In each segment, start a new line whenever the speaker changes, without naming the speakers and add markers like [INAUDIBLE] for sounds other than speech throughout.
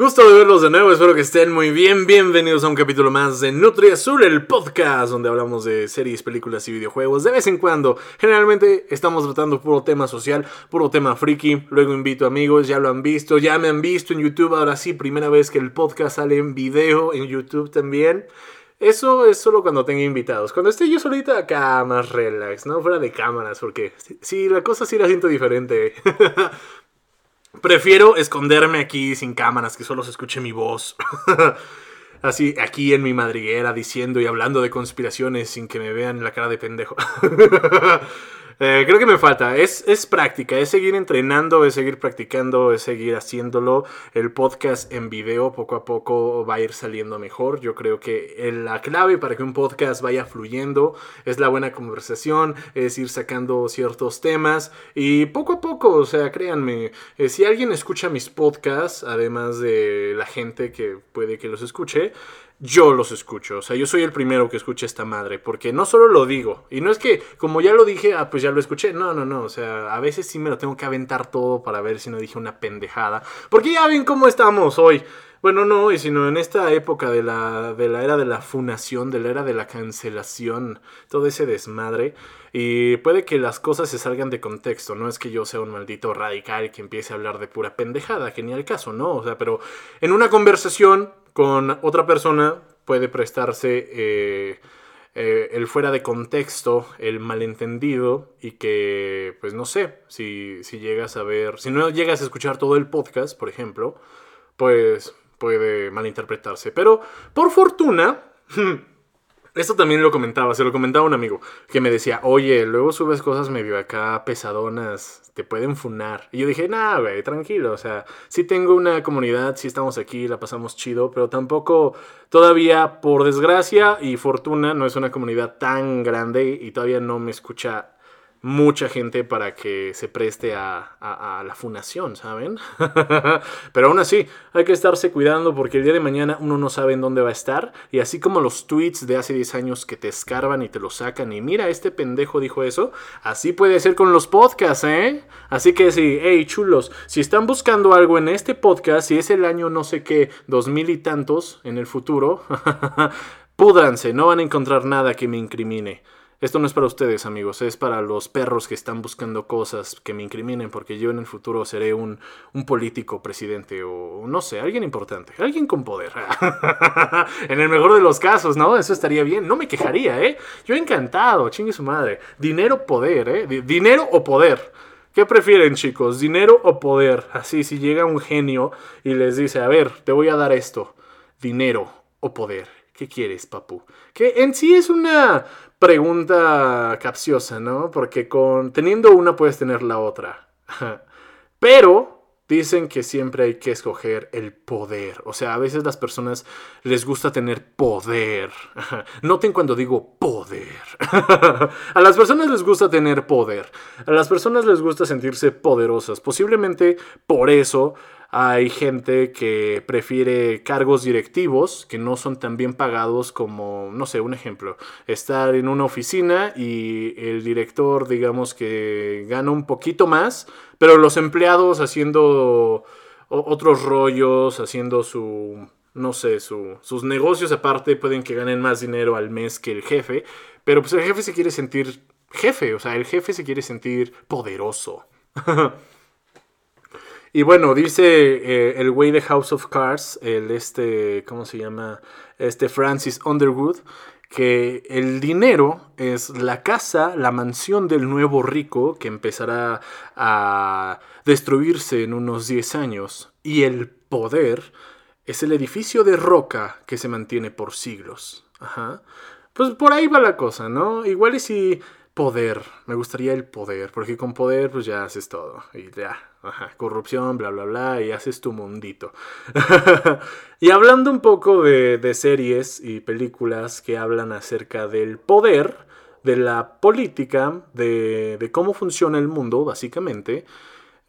Gusto de verlos de nuevo, espero que estén muy bien. Bienvenidos a un capítulo más de Nutri Azul, el podcast donde hablamos de series, películas y videojuegos. De vez en cuando, generalmente estamos tratando puro tema social, puro tema friki. Luego invito amigos, ya lo han visto, ya me han visto en YouTube. Ahora sí, primera vez que el podcast sale en video en YouTube también. Eso es solo cuando tenga invitados. Cuando esté yo solita acá, más relax, ¿no? Fuera de cámaras, porque sí, la cosa sí la siento diferente. [LAUGHS] Prefiero esconderme aquí sin cámaras, que solo se escuche mi voz. [LAUGHS] Así, aquí en mi madriguera, diciendo y hablando de conspiraciones sin que me vean la cara de pendejo. [LAUGHS] Eh, creo que me falta. Es, es práctica, es seguir entrenando, es seguir practicando, es seguir haciéndolo. El podcast en video poco a poco va a ir saliendo mejor. Yo creo que la clave para que un podcast vaya fluyendo es la buena conversación, es ir sacando ciertos temas y poco a poco, o sea, créanme, eh, si alguien escucha mis podcasts, además de la gente que puede que los escuche, yo los escucho. O sea, yo soy el primero que escucha esta madre. Porque no solo lo digo. Y no es que, como ya lo dije, ah, pues ya lo escuché. No, no, no. O sea, a veces sí me lo tengo que aventar todo para ver si no dije una pendejada. Porque ya ven cómo estamos hoy. Bueno, no hoy, sino en esta época de la, de la era de la funación, de la era de la cancelación, todo ese desmadre. Y puede que las cosas se salgan de contexto. No es que yo sea un maldito radical que empiece a hablar de pura pendejada, que ni al caso, ¿no? O sea, pero en una conversación con otra persona puede prestarse eh, eh, el fuera de contexto, el malentendido y que, pues no sé, si, si llegas a ver, si no llegas a escuchar todo el podcast, por ejemplo, pues puede malinterpretarse. Pero por fortuna, [LAUGHS] Esto también lo comentaba, se lo comentaba un amigo que me decía, oye, luego subes cosas medio acá pesadonas, te pueden funar. Y yo dije, nah, güey, tranquilo, o sea, sí tengo una comunidad, sí estamos aquí, la pasamos chido, pero tampoco, todavía, por desgracia y fortuna, no es una comunidad tan grande y todavía no me escucha mucha gente para que se preste a, la fundación, ¿saben? [LAUGHS] Pero aún así, hay que estarse cuidando porque el día de mañana uno no sabe en dónde va a estar. Y así como los tweets de hace 10 años que te escarban y te lo sacan y mira, este pendejo dijo eso, así puede ser con los podcasts, ¿eh? Así que sí, hey chulos, si están buscando algo en este podcast, si es el año no sé qué, dos mil y tantos en el futuro, [LAUGHS] púdranse, no van a encontrar nada que me incrimine. Esto no es para ustedes, amigos, es para los perros que están buscando cosas que me incriminen, porque yo en el futuro seré un, político presidente o no sé, alguien importante, alguien con poder. [LAUGHS] en el mejor de los casos, ¿no? Eso estaría bien, no me quejaría, ¿eh? Yo encantado, chingue su madre. Dinero, poder, ¿eh? dinero o poder. ¿Qué prefieren, chicos? ¿Dinero o poder? Así, si llega un genio y les dice, a ver, te voy a dar esto, dinero o poder. ¿Qué quieres, papu? Que en sí es una pregunta capciosa, ¿no? Porque con teniendo una puedes tener la otra. [LAUGHS] Pero dicen que siempre hay que escoger el poder. O sea, a veces las personas les gusta tener poder. [LAUGHS] Noten cuando digo poder. [LAUGHS] a las personas les gusta tener poder. A las personas les gusta sentirse poderosas. Posiblemente por eso hay gente que prefiere cargos directivos que no son tan bien pagados como, no sé, un ejemplo, estar en una oficina y el director, digamos que gana un poquito más, pero los empleados haciendo otros rollos, haciendo su, no sé, su, sus negocios aparte pueden que ganen más dinero al mes que el jefe, pero pues el jefe se quiere sentir jefe, o sea, el jefe se quiere sentir poderoso. [LAUGHS] Y bueno, dice eh, el güey de House of Cards, el este, ¿cómo se llama? Este Francis Underwood, que el dinero es la casa, la mansión del nuevo rico que empezará a destruirse en unos 10 años. Y el poder es el edificio de roca que se mantiene por siglos. Ajá. Pues por ahí va la cosa, ¿no? Igual y si poder, me gustaría el poder, porque con poder pues ya haces todo y ya, ajá, corrupción, bla, bla, bla, y haces tu mundito. [LAUGHS] y hablando un poco de, de series y películas que hablan acerca del poder, de la política, de, de cómo funciona el mundo, básicamente,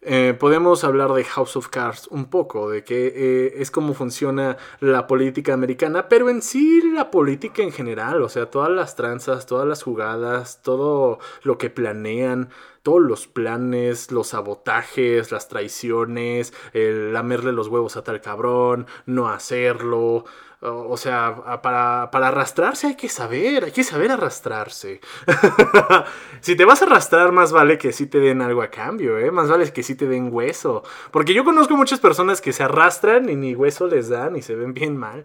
eh, podemos hablar de House of Cards un poco, de que eh, es como funciona la política americana, pero en sí la política en general, o sea, todas las tranzas, todas las jugadas, todo lo que planean, todos los planes, los sabotajes, las traiciones, el lamerle los huevos a tal cabrón, no hacerlo, o sea, para, para, arrastrarse hay que saber, hay que saber arrastrarse. [LAUGHS] si te vas a arrastrar, más vale que sí te den algo a cambio, ¿eh? Más vale que sí te den hueso. Porque yo conozco muchas personas que se arrastran y ni hueso les dan y se ven bien mal.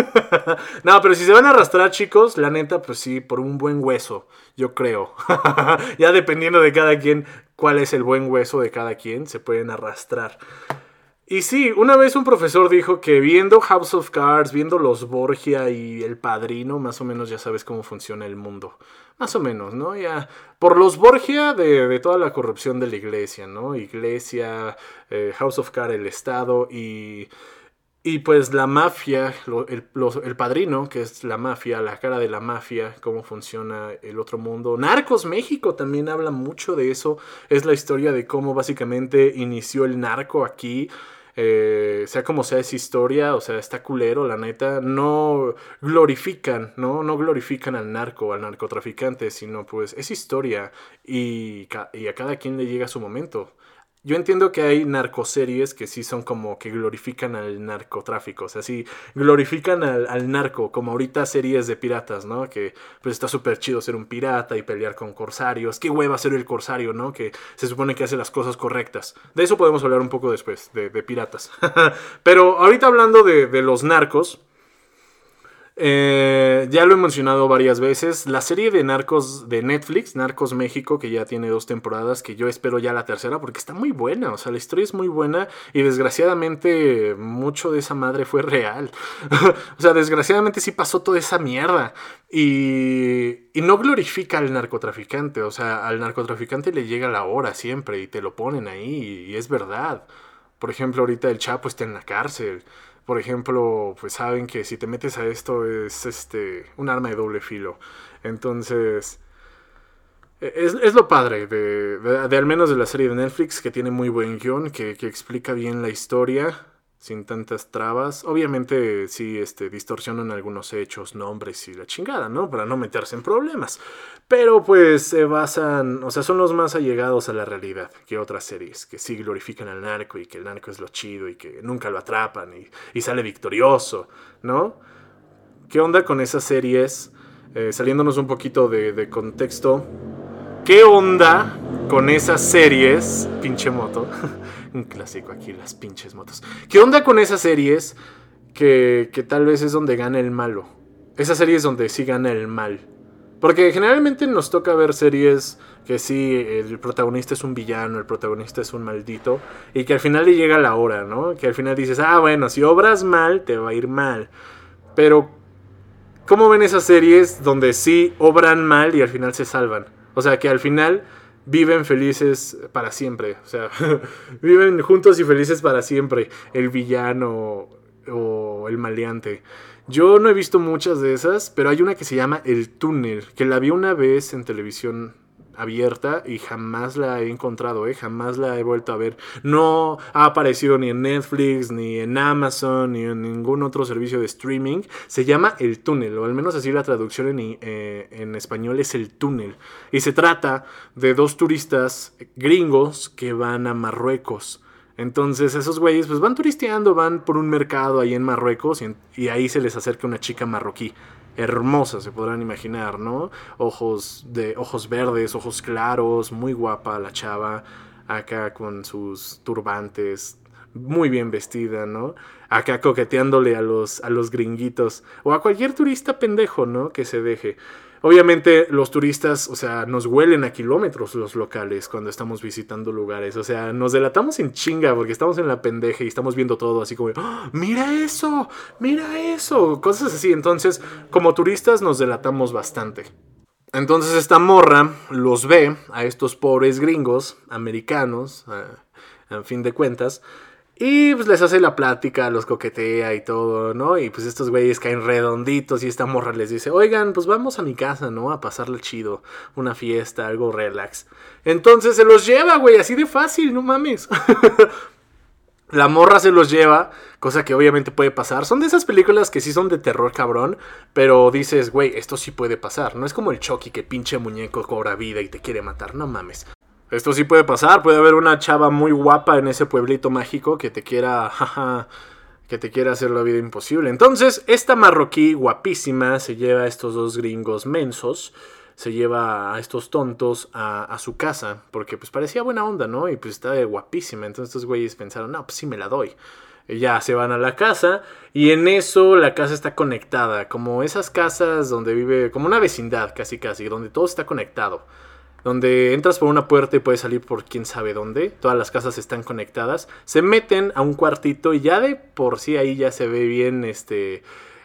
[LAUGHS] no, pero si se van a arrastrar, chicos, la neta, pues sí, por un buen hueso, yo creo. [LAUGHS] ya dependiendo de cada quien, cuál es el buen hueso de cada quien, se pueden arrastrar. Y sí, una vez un profesor dijo que viendo House of Cards, viendo los Borgia y El Padrino, más o menos ya sabes cómo funciona el mundo. Más o menos, ¿no? Ya. Por los Borgia de, toda la corrupción de la iglesia, ¿no? Iglesia, eh, House of Cards, el Estado y. Y pues la mafia, el, el, padrino, que es la mafia, la cara de la mafia, cómo funciona el otro mundo. Narcos México también habla mucho de eso. Es la historia de cómo básicamente inició el narco aquí. Eh, sea como sea esa historia, o sea, está culero, la neta, no glorifican, ¿no? No glorifican al narco, al narcotraficante, sino pues es historia y a cada quien le llega su momento. Yo entiendo que hay narcoseries que sí son como que glorifican al narcotráfico, o sea, sí glorifican al, narco, como ahorita series de piratas, ¿no? Que pues está súper chido ser un pirata y pelear con corsarios. Qué hueva ser el corsario, ¿no? Que se supone que hace las cosas correctas. De eso podemos hablar un poco después, de, piratas. [LAUGHS] Pero ahorita hablando de, de los narcos, eh, ya lo he mencionado varias veces. La serie de Narcos de Netflix, Narcos México, que ya tiene dos temporadas, que yo espero ya la tercera porque está muy buena. O sea, la historia es muy buena y desgraciadamente mucho de esa madre fue real. [LAUGHS] o sea, desgraciadamente sí pasó toda esa mierda. Y, y no glorifica al narcotraficante. O sea, al narcotraficante le llega la hora siempre y te lo ponen ahí y es verdad. Por ejemplo, ahorita el Chapo está en la cárcel por ejemplo, pues saben que si te metes a esto es este un arma de doble filo. Entonces, e, es, lo padre de, de, al menos de la serie de Netflix, que tiene muy buen guion, que, que explica bien la historia sin tantas trabas. Obviamente sí este, distorsionan algunos hechos, nombres y la chingada, ¿no? Para no meterse en problemas. Pero pues se basan, o sea, son los más allegados a la realidad que otras series, que sí glorifican al narco y que el narco es lo chido y que nunca lo atrapan y, sale victorioso, ¿no? ¿Qué onda con esas series? Eh, saliéndonos un poquito de, de contexto. ¿Qué onda con esas series? Pinche moto. [LAUGHS] un clásico aquí, las pinches motos. ¿Qué onda con esas series que, que tal vez es donde gana el malo? Esas series donde sí gana el mal. Porque generalmente nos toca ver series que sí, el protagonista es un villano, el protagonista es un maldito, y que al final le llega la hora, ¿no? Que al final dices, ah, bueno, si obras mal, te va a ir mal. Pero, ¿cómo ven esas series donde sí obran mal y al final se salvan? O sea, que al final viven felices para siempre. O sea, [LAUGHS] viven juntos y felices para siempre. El villano o el maleante. Yo no he visto muchas de esas, pero hay una que se llama El Túnel, que la vi una vez en televisión abierta y jamás la he encontrado, ¿eh? jamás la he vuelto a ver. No ha aparecido ni en Netflix, ni en Amazon, ni en ningún otro servicio de streaming. Se llama El Túnel, o al menos así la traducción en, eh, en español es El Túnel. Y se trata de dos turistas gringos que van a Marruecos. Entonces esos güeyes pues van turisteando, van por un mercado ahí en Marruecos y, y ahí se les acerca una chica marroquí hermosa, se podrán imaginar, ¿no? Ojos de ojos verdes, ojos claros, muy guapa la chava, acá con sus turbantes, muy bien vestida, ¿no? Acá coqueteándole a los a los gringuitos o a cualquier turista pendejo, ¿no? Que se deje. Obviamente los turistas, o sea, nos huelen a kilómetros los locales cuando estamos visitando lugares. O sea, nos delatamos en chinga porque estamos en la pendeja y estamos viendo todo así como, ¡Ah! mira eso, mira eso, cosas así. Entonces, como turistas nos delatamos bastante. Entonces esta morra los ve a estos pobres gringos americanos, a fin de cuentas, y pues les hace la plática, los coquetea y todo, ¿no? Y pues estos güeyes caen redonditos y esta morra les dice, oigan, pues vamos a mi casa, ¿no? A pasarle chido, una fiesta, algo relax. Entonces se los lleva, güey, así de fácil, no mames. [LAUGHS] La morra se los lleva, cosa que obviamente puede pasar. Son de esas películas que sí son de terror cabrón, pero dices, güey, esto sí puede pasar. No es como el Chucky que pinche muñeco cobra vida y te quiere matar, no mames. Esto sí puede pasar, puede haber una chava muy guapa en ese pueblito mágico que te quiera, [LAUGHS] que te quiera hacer la vida imposible. Entonces, esta marroquí guapísima se lleva a estos dos gringos mensos, se lleva a estos tontos a, su casa, porque pues parecía buena onda, ¿no? Y pues estaba guapísima, entonces estos güeyes pensaron, no, pues sí me la doy. ya se van a la casa y en eso la casa está conectada, como esas casas donde vive, como una vecindad casi casi, donde todo está conectado donde entras por una puerta y puedes salir por quién sabe dónde. Todas las casas están conectadas. Se meten a un cuartito y ya de por sí ahí ya se ve bien este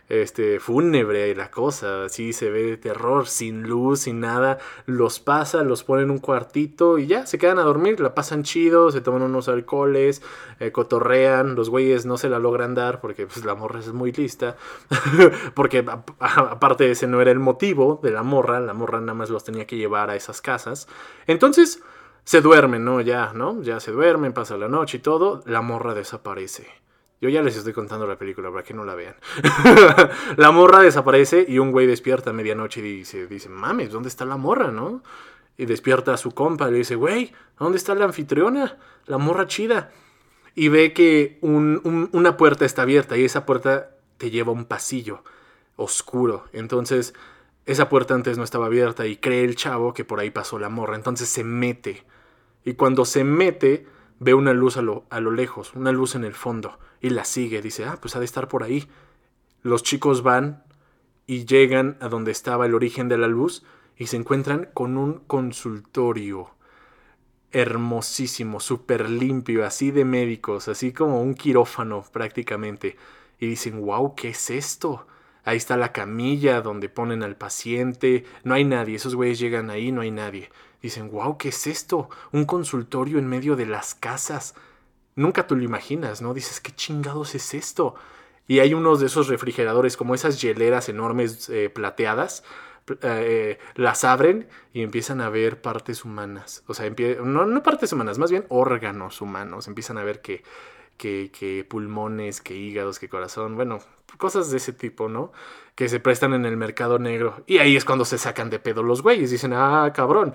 este, fúnebre la cosa, así se ve de terror, sin luz, sin nada, los pasa, los pone en un cuartito y ya, se quedan a dormir, la pasan chido, se toman unos alcoholes, eh, cotorrean, los güeyes no se la logran dar porque pues la morra es muy lista, [LAUGHS] porque aparte ese no era el motivo de la morra, la morra nada más los tenía que llevar a esas casas, entonces se duermen, ¿no? Ya, ¿no? Ya se duermen, pasa la noche y todo, la morra desaparece. Yo ya les estoy contando la película para que no la vean. [LAUGHS] la morra desaparece y un güey despierta a medianoche y dice, dice, mames, ¿dónde está la morra, no? Y despierta a su compa y le dice, güey, ¿dónde está la anfitriona? La morra chida. Y ve que una puerta está abierta y esa puerta te lleva a un pasillo oscuro. Entonces, esa puerta antes no estaba abierta y cree el chavo que por ahí pasó la morra. Entonces se mete. Y cuando se mete, ve una luz a lo, a lo lejos, una luz en el fondo, y la sigue. Dice, ah, pues ha de estar por ahí. Los chicos van y llegan a donde estaba el origen de la luz y se encuentran con un consultorio hermosísimo, súper limpio, así de médicos, así como un quirófano prácticamente. Y dicen, wow, ¿qué es esto? Ahí está la camilla donde ponen al paciente. No hay nadie. Esos güeyes llegan ahí, no hay nadie. Dicen, wow, ¿qué es esto? Un consultorio en medio de las casas. Nunca tú lo imaginas, ¿no? Dices, ¿qué chingados es esto? Y hay unos de esos refrigeradores, como esas hieleras enormes eh, plateadas, eh, las abren y empiezan a ver partes humanas. O sea, no, partes humanas, más bien órganos humanos. Empiezan a ver que, que, pulmones, que hígados, que corazón. Bueno, cosas de ese tipo, ¿no? Que se prestan en el mercado negro. Y ahí es cuando se sacan de pedo los güeyes. Dicen, ah, cabrón,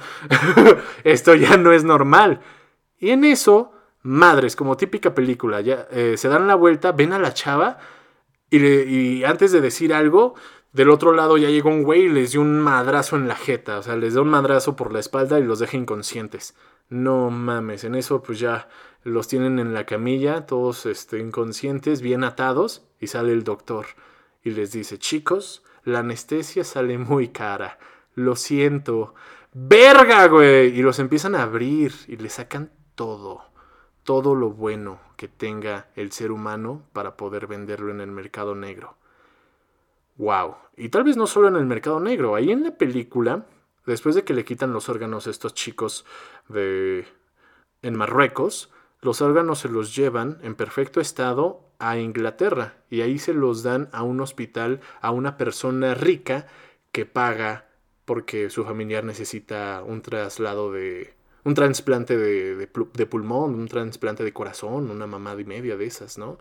[LAUGHS] esto ya no es normal. Y en eso, madres, como típica película, ya eh, se dan la vuelta, ven a la chava y, y antes de decir algo, del otro lado ya llegó un güey y les dio un madrazo en la jeta. O sea, les da un madrazo por la espalda y los deja inconscientes. No mames, en eso pues ya los tienen en la camilla, todos este, inconscientes, bien atados, y sale el doctor y les dice, chicos, la anestesia sale muy cara, lo siento, verga, güey, y los empiezan a abrir y le sacan todo, todo lo bueno que tenga el ser humano para poder venderlo en el mercado negro. Wow. Y tal vez no solo en el mercado negro, ahí en la película, después de que le quitan los órganos a estos chicos de en Marruecos, los órganos se los llevan en perfecto estado a Inglaterra y ahí se los dan a un hospital a una persona rica que paga porque su familiar necesita un traslado de un trasplante de, pulmón, un trasplante de corazón, una mamada y media de esas, ¿no?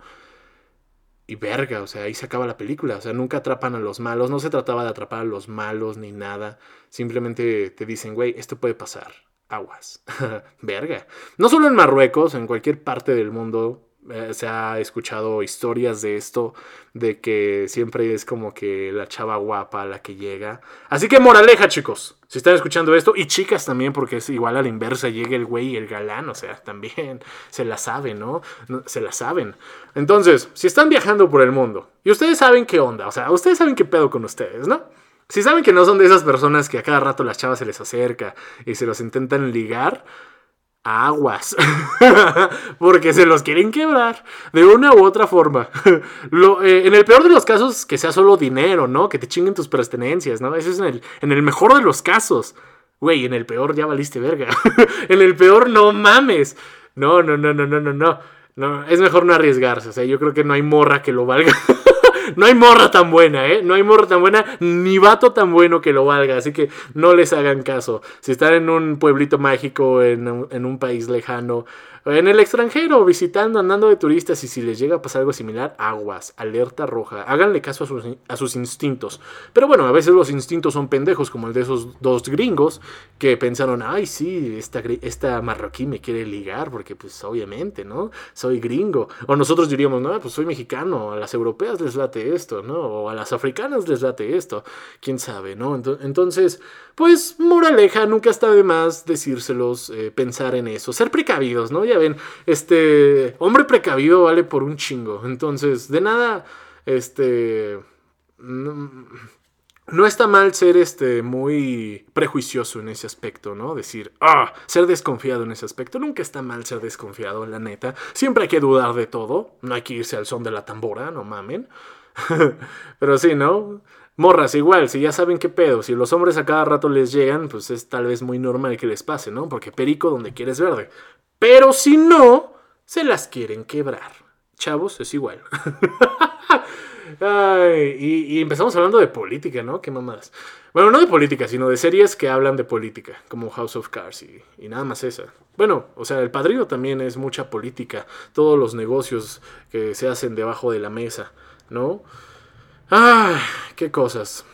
Y verga, o sea, ahí se acaba la película, o sea, nunca atrapan a los malos, no se trataba de atrapar a los malos ni nada, simplemente te dicen, güey, esto puede pasar, aguas. [LAUGHS] Verga. No solo en Marruecos, en cualquier parte del mundo eh, se ha escuchado historias de esto, de que siempre es como que la chava guapa la que llega. Así que moraleja, chicos, si están escuchando esto, y chicas también, porque es igual a la inversa, llega el güey y el galán, o sea, también [LAUGHS] se la saben, ¿no? Se la saben. Entonces, si están viajando por el mundo, y ustedes saben qué onda, o sea, ustedes saben qué pedo con ustedes, ¿no? Si saben que no son de esas personas que a cada rato las chavas se les acerca y se los intentan ligar, aguas. [LAUGHS] Porque se los quieren quebrar de una u otra forma. [LAUGHS] Eh, en el peor de los casos, que sea solo dinero, ¿no? Que te chinguen tus pertenencias, ¿no? Eso es en el, en el mejor de los casos. Güey, en el peor ya valiste verga. [LAUGHS] en el peor no mames. No, no, no, no, no, no, no. No, es mejor no arriesgarse. O sea, yo creo que no hay morra que lo valga. No hay morra tan buena, ¿eh? No hay morra tan buena, ni vato tan bueno que lo valga. Así que no les hagan caso. Si están en un pueblito mágico, en, un país lejano, en el extranjero, visitando, andando de turistas y si les llega a pasar algo similar, aguas, alerta roja. Háganle caso a sus, a sus instintos. Pero bueno, a veces los instintos son pendejos, como el de esos dos gringos que pensaron, ay, sí, esta, esta marroquí me quiere ligar, porque pues obviamente, ¿no? Soy gringo. O nosotros diríamos, no, pues soy mexicano, a las europeas les late esto, ¿no? O a las africanas les late esto. ¿Quién sabe, no? Entonces, pues, moraleja, nunca está de más decírselos, eh, pensar en eso, ser precavidos, ¿no? Ven, este, hombre precavido vale por un chingo. Entonces, de nada, este... No, está mal ser este muy prejuicioso en ese aspecto, ¿no? Decir, ah, ser desconfiado en ese aspecto. Nunca está mal ser desconfiado, la neta. Siempre hay que dudar de todo. No hay que irse al son de la tambora, no mamen. [LAUGHS] Pero sí, ¿no? Morras, igual, si ya saben qué pedo, si los hombres a cada rato les llegan, pues es tal vez muy normal que les pase, ¿no? Porque perico donde quieres verde. Pero si no, se las quieren quebrar. Chavos, es igual. [LAUGHS] Y, empezamos hablando de política, ¿no? Qué mamadas. Bueno, no de política, sino de series que hablan de política, como House of Cards y, y, nada más esa. Bueno, o sea, El Padrino también es mucha política, todos los negocios que se hacen debajo de la mesa, ¿no? ¡Ah! ¡Qué cosas!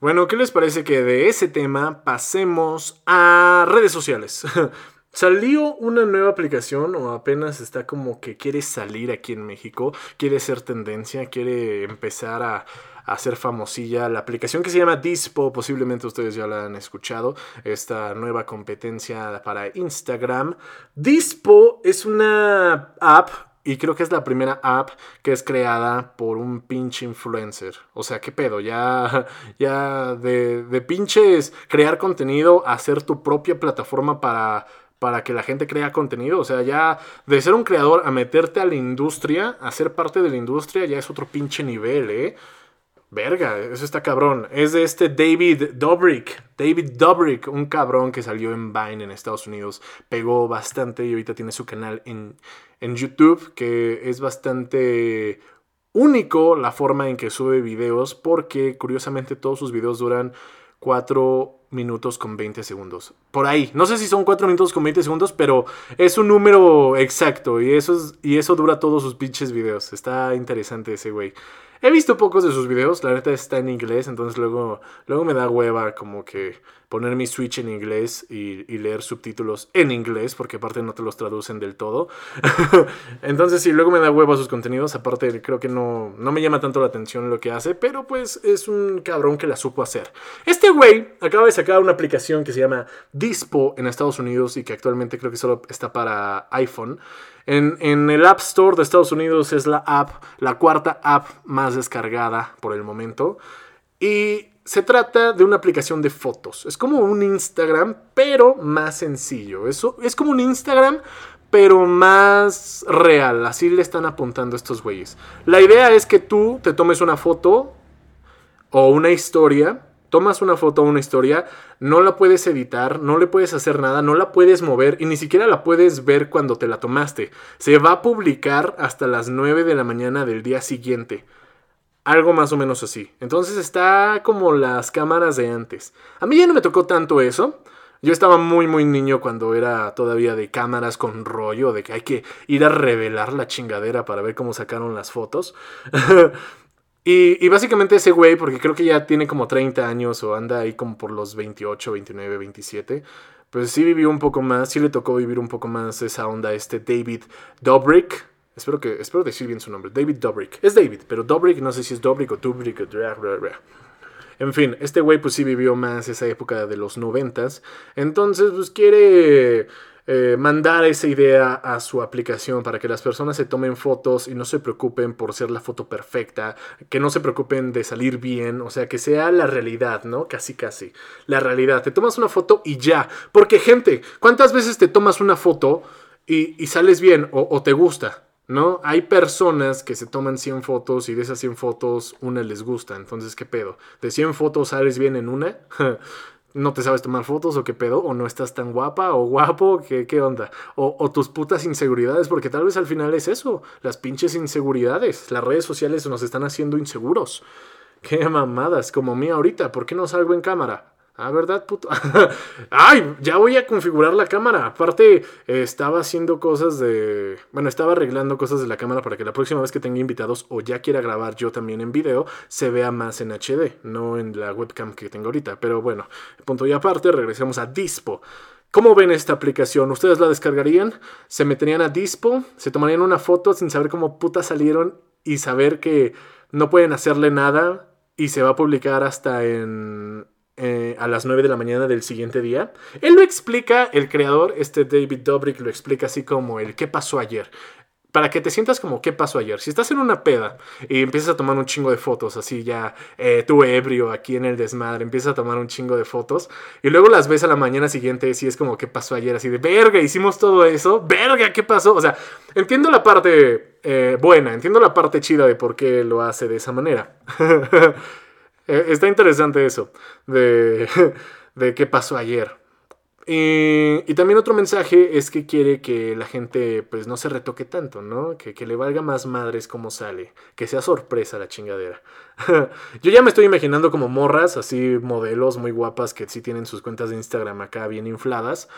Bueno, ¿qué les parece que de ese tema pasemos a redes sociales? [LAUGHS] Salió una nueva aplicación o apenas está como que quiere salir aquí en México, quiere ser tendencia, quiere empezar a, hacer famosilla la aplicación que se llama Dispo, posiblemente ustedes ya la han escuchado, esta nueva competencia para Instagram. Dispo es una app y creo que es la primera app que es creada por un pinche influencer. O sea, ¿qué pedo? Ya, [LAUGHS] ya de, de pinches crear contenido, hacer tu propia plataforma para, para que la gente crea contenido. O sea, ya de ser un creador a meterte a la industria, a ser parte de la industria, ya es otro pinche nivel, ¿eh? Verga, eso está cabrón. Es de este David Dobrik. David Dobrik, un cabrón que salió en Vine en Estados Unidos. Pegó bastante y ahorita tiene su canal en, en YouTube, que es bastante único la forma en que sube videos, porque curiosamente todos sus videos duran 4 minutos con 20 segundos. Por ahí. No sé si son 4 minutos con 20 segundos, pero es un número exacto y eso, y eso dura todos sus pinches videos. Está interesante ese güey. He visto pocos de sus videos, la neta está en inglés, entonces luego, luego me da hueva como que poner mi Switch en inglés y, leer subtítulos en inglés, porque aparte no te los traducen del todo. [LAUGHS] entonces sí, luego me da hueva sus contenidos, aparte creo que no, no me llama tanto la atención lo que hace, pero pues es un cabrón que la supo hacer. Este güey acaba de sacar una aplicación que se llama Dispo en Estados Unidos y que actualmente creo que solo está para iPhone. En, el App Store de Estados Unidos es la app, la cuarta app más descargada por el momento. Y se trata de una aplicación de fotos. Es como un Instagram, pero más sencillo. Eso es como un Instagram, pero más real. Así le están apuntando estos güeyes. La idea es que tú te tomes una foto o una historia tomas una foto o una historia, no la puedes editar, no le puedes hacer nada, no la puedes mover y ni siquiera la puedes ver cuando te la tomaste. Se va a publicar hasta las 9 de la mañana del día siguiente. Algo más o menos así. Entonces está como las cámaras de antes. A mí ya no me tocó tanto eso. Yo estaba muy, muy niño cuando era todavía de cámaras con rollo, de que hay que ir a revelar la chingadera para ver cómo sacaron las fotos. [LAUGHS] Y, básicamente ese güey, porque creo que ya tiene como 30 años o anda ahí como por los 28, 29, 27, pues sí vivió un poco más, sí le tocó vivir un poco más esa onda este David Dobrik. Espero, que, espero decir bien su nombre, David Dobrik. Es David, pero Dobrik no sé si es Dobrik o Dobrik o... En fin, este güey pues sí vivió más esa época de los noventas. Entonces pues quiere eh, mandar esa idea a su aplicación para que las personas se tomen fotos y no se preocupen por ser la foto perfecta, que no se preocupen de salir bien, o sea, que sea la realidad, ¿no? Casi, casi. La realidad. Te tomas una foto y ya. Porque, gente, ¿cuántas veces te tomas una foto y, sales bien o, te gusta? ¿no? Hay personas que se toman 100 fotos y de esas 100 fotos una les gusta. Entonces, ¿qué pedo? ¿De 100 fotos sales bien en una? [LAUGHS] no te sabes tomar fotos o qué pedo, o no estás tan guapa o guapo, qué, qué onda, o, tus putas inseguridades, porque tal vez al final es eso, las pinches inseguridades, las redes sociales nos están haciendo inseguros. Qué mamadas, como mí ahorita, ¿por qué no salgo en cámara? Ah, ¿verdad, puto? [LAUGHS] Ay, ya voy a configurar la cámara. Aparte, eh, estaba haciendo cosas de... Bueno, estaba arreglando cosas de la cámara para que la próxima vez que tenga invitados o ya quiera grabar yo también en video, se vea más en HD, no en la webcam que tengo ahorita. Pero bueno, punto y aparte, regresemos a Dispo. ¿Cómo ven esta aplicación? ¿Ustedes la descargarían? ¿Se meterían a Dispo? ¿Se tomarían una foto sin saber cómo puta salieron y saber que no pueden hacerle nada y se va a publicar hasta en eh, a las 9 de la mañana del siguiente día. Él lo explica, el creador, este David Dobrik, lo explica así como el qué pasó ayer. Para que te sientas como qué pasó ayer. Si estás en una peda y empiezas a tomar un chingo de fotos, así ya eh, tú ebrio aquí en el desmadre, empiezas a tomar un chingo de fotos y luego las ves a la mañana siguiente y es como qué pasó ayer, así de verga, hicimos todo eso, verga, ¿qué pasó? O sea, entiendo la parte eh, buena, entiendo la parte chida de por qué lo hace de esa manera. [LAUGHS] Eh, está interesante eso, de, [LAUGHS] de qué pasó ayer. Y, también otro mensaje es que quiere que la gente pues no se retoque tanto, ¿no? Que, que le valga más madres como sale, que sea sorpresa la chingadera. [LAUGHS] Yo ya me estoy imaginando como morras, así modelos muy guapas que sí tienen sus cuentas de Instagram acá bien infladas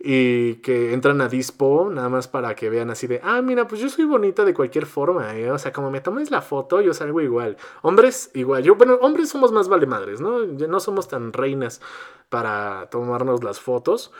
y que entran a Dispo nada más para que vean así de, ah, mira, pues yo soy bonita de cualquier forma, ¿eh? o sea, como me tomes la foto, yo salgo igual. Hombres, igual. Yo, bueno, hombres somos más vale madres, ¿no? No somos tan reinas para tomarnos las fotos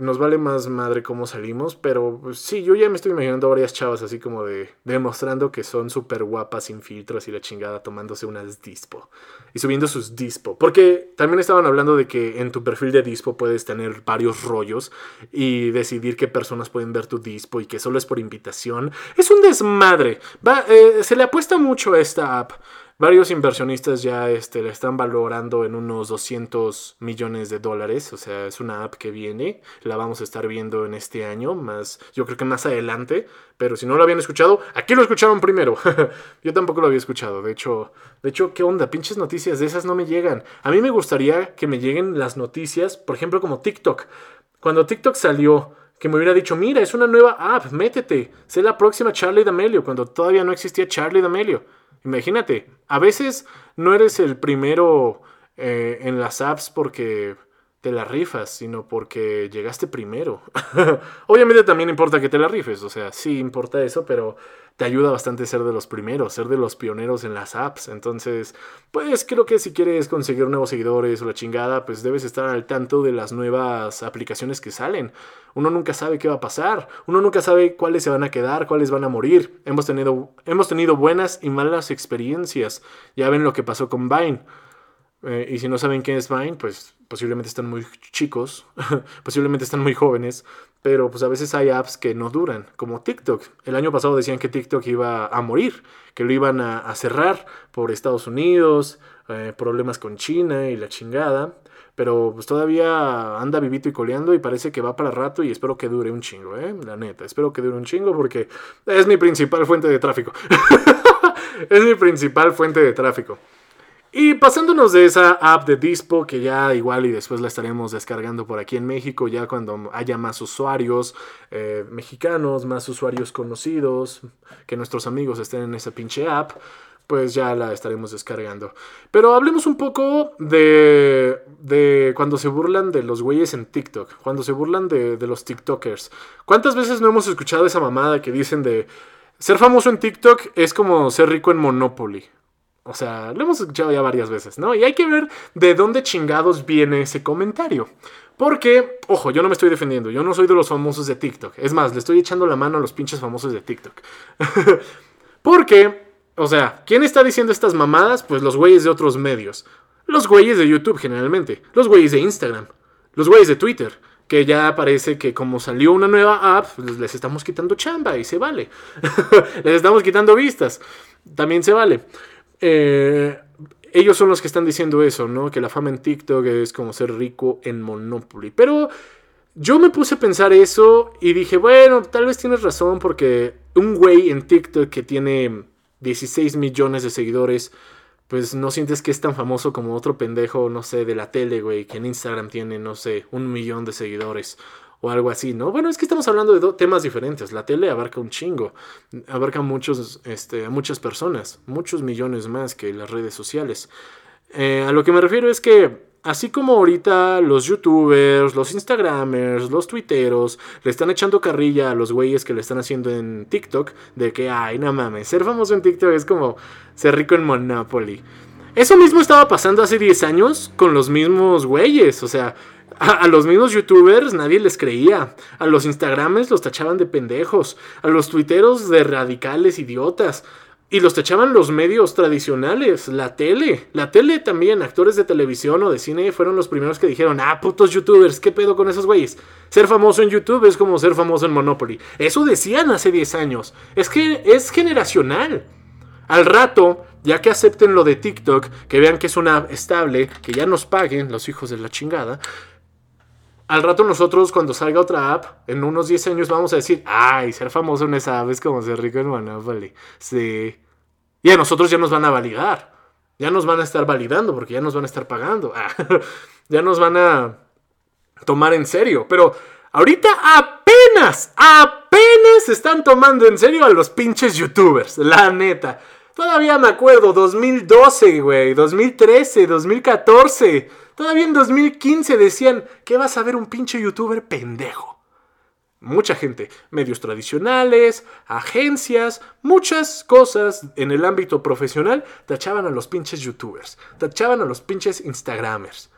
nos vale más madre cómo salimos, pero pues, sí, yo ya me estoy imaginando varias chavas así como de demostrando que son súper guapas sin filtros y la chingada tomándose unas dispo y subiendo sus dispo, porque también estaban hablando de que en tu perfil de dispo puedes tener varios rollos y decidir qué personas pueden ver tu dispo y que solo es por invitación. Es un desmadre. Va, eh, se le apuesta mucho a esta app. Varios inversionistas ya este, la están valorando en unos 200 millones de dólares. O sea, es una app que viene. La vamos a estar viendo en este año. Más, yo creo que más adelante. Pero si no lo habían escuchado, aquí lo escucharon primero. [LAUGHS] yo tampoco lo había escuchado. De hecho, de hecho, ¿qué onda? Pinches noticias de esas no me llegan. A mí me gustaría que me lleguen las noticias, por ejemplo, como TikTok. Cuando TikTok salió que me hubiera dicho, mira, es una nueva app, métete, sé la próxima Charlie D'Amelio, cuando todavía no existía Charlie D'Amelio. Imagínate, a veces no eres el primero eh, en las apps porque te la rifas, sino porque llegaste primero. [LAUGHS] Obviamente también importa que te la rifes, o sea, sí importa eso, pero te ayuda bastante ser de los primeros, ser de los pioneros en las apps. Entonces, pues creo que si quieres conseguir nuevos seguidores o la chingada, pues debes estar al tanto de las nuevas aplicaciones que salen. Uno nunca sabe qué va a pasar, uno nunca sabe cuáles se van a quedar, cuáles van a morir. Hemos tenido, hemos tenido buenas y malas experiencias. Ya ven lo que pasó con Vine. Eh, y si no saben quién es Vine, pues posiblemente están muy chicos, [LAUGHS] posiblemente están muy jóvenes, pero pues a veces hay apps que no duran, como TikTok. El año pasado decían que TikTok iba a morir, que lo iban a, cerrar por Estados Unidos, eh, problemas con China y la chingada. Pero pues todavía anda vivito y coleando y parece que va para rato y espero que dure un chingo, ¿eh? La neta, espero que dure un chingo porque es mi principal fuente de tráfico. [LAUGHS] es mi principal fuente de tráfico. Y pasándonos de esa app de Dispo, que ya igual y después la estaremos descargando por aquí en México, ya cuando haya más usuarios eh, mexicanos, más usuarios conocidos, que nuestros amigos estén en esa pinche app, pues ya la estaremos descargando. Pero hablemos un poco de, de cuando se burlan de los güeyes en TikTok, cuando se burlan de, de los TikTokers. ¿Cuántas veces no hemos escuchado esa mamada que dicen de... Ser famoso en TikTok es como ser rico en Monopoly. O sea, lo hemos escuchado ya varias veces, ¿no? Y hay que ver de dónde chingados viene ese comentario. Porque, ojo, yo no me estoy defendiendo, yo no soy de los famosos de TikTok. Es más, le estoy echando la mano a los pinches famosos de TikTok. [LAUGHS] Porque, o sea, ¿quién está diciendo estas mamadas? Pues los güeyes de otros medios. Los güeyes de YouTube generalmente. Los güeyes de Instagram. Los güeyes de Twitter. Que ya parece que como salió una nueva app, pues les estamos quitando chamba y se vale. [LAUGHS] les estamos quitando vistas. También se vale. Eh, ellos son los que están diciendo eso, ¿no? Que la fama en TikTok es como ser rico en Monopoly. Pero yo me puse a pensar eso y dije, bueno, tal vez tienes razón porque un güey en TikTok que tiene 16 millones de seguidores, pues no sientes que es tan famoso como otro pendejo, no sé, de la tele, güey, que en Instagram tiene, no sé, un millón de seguidores o algo así, ¿no? Bueno, es que estamos hablando de temas diferentes. La tele abarca un chingo, abarca muchos, este, a muchas personas, muchos millones más que las redes sociales. Eh, a lo que me refiero es que así como ahorita los youtubers, los instagramers, los twitteros le están echando carrilla a los güeyes que le están haciendo en TikTok de que, ay, no mames, ser famoso en TikTok es como ser rico en Monopoly. Eso mismo estaba pasando hace 10 años con los mismos güeyes, o sea, a, los mismos youtubers nadie les creía. A los instagramers los tachaban de pendejos. A los twitteros de radicales idiotas. Y los tachaban los medios tradicionales, la tele. La tele también, actores de televisión o de cine fueron los primeros que dijeron, ah, putos youtubers, ¿qué pedo con esos güeyes? Ser famoso en YouTube es como ser famoso en Monopoly. Eso decían hace 10 años. Es que es generacional. Al rato, ya que acepten lo de TikTok, que vean que es una estable, que ya nos paguen los hijos de la chingada, al rato nosotros cuando salga otra app, en unos 10 años vamos a decir, ay, ser famoso en esa app es como ser rico en Monopoly. Sí. Y a nosotros ya nos van a validar. Ya nos van a estar validando porque ya nos van a estar pagando. [LAUGHS] ya nos van a tomar en serio. Pero ahorita apenas, apenas están tomando en serio a los pinches youtubers. La neta. Todavía me acuerdo, 2012, güey, 2013, 2014. Todavía en 2015 decían que vas a ver un pinche youtuber pendejo. Mucha gente, medios tradicionales, agencias, muchas cosas en el ámbito profesional tachaban a los pinches youtubers, tachaban a los pinches instagramers.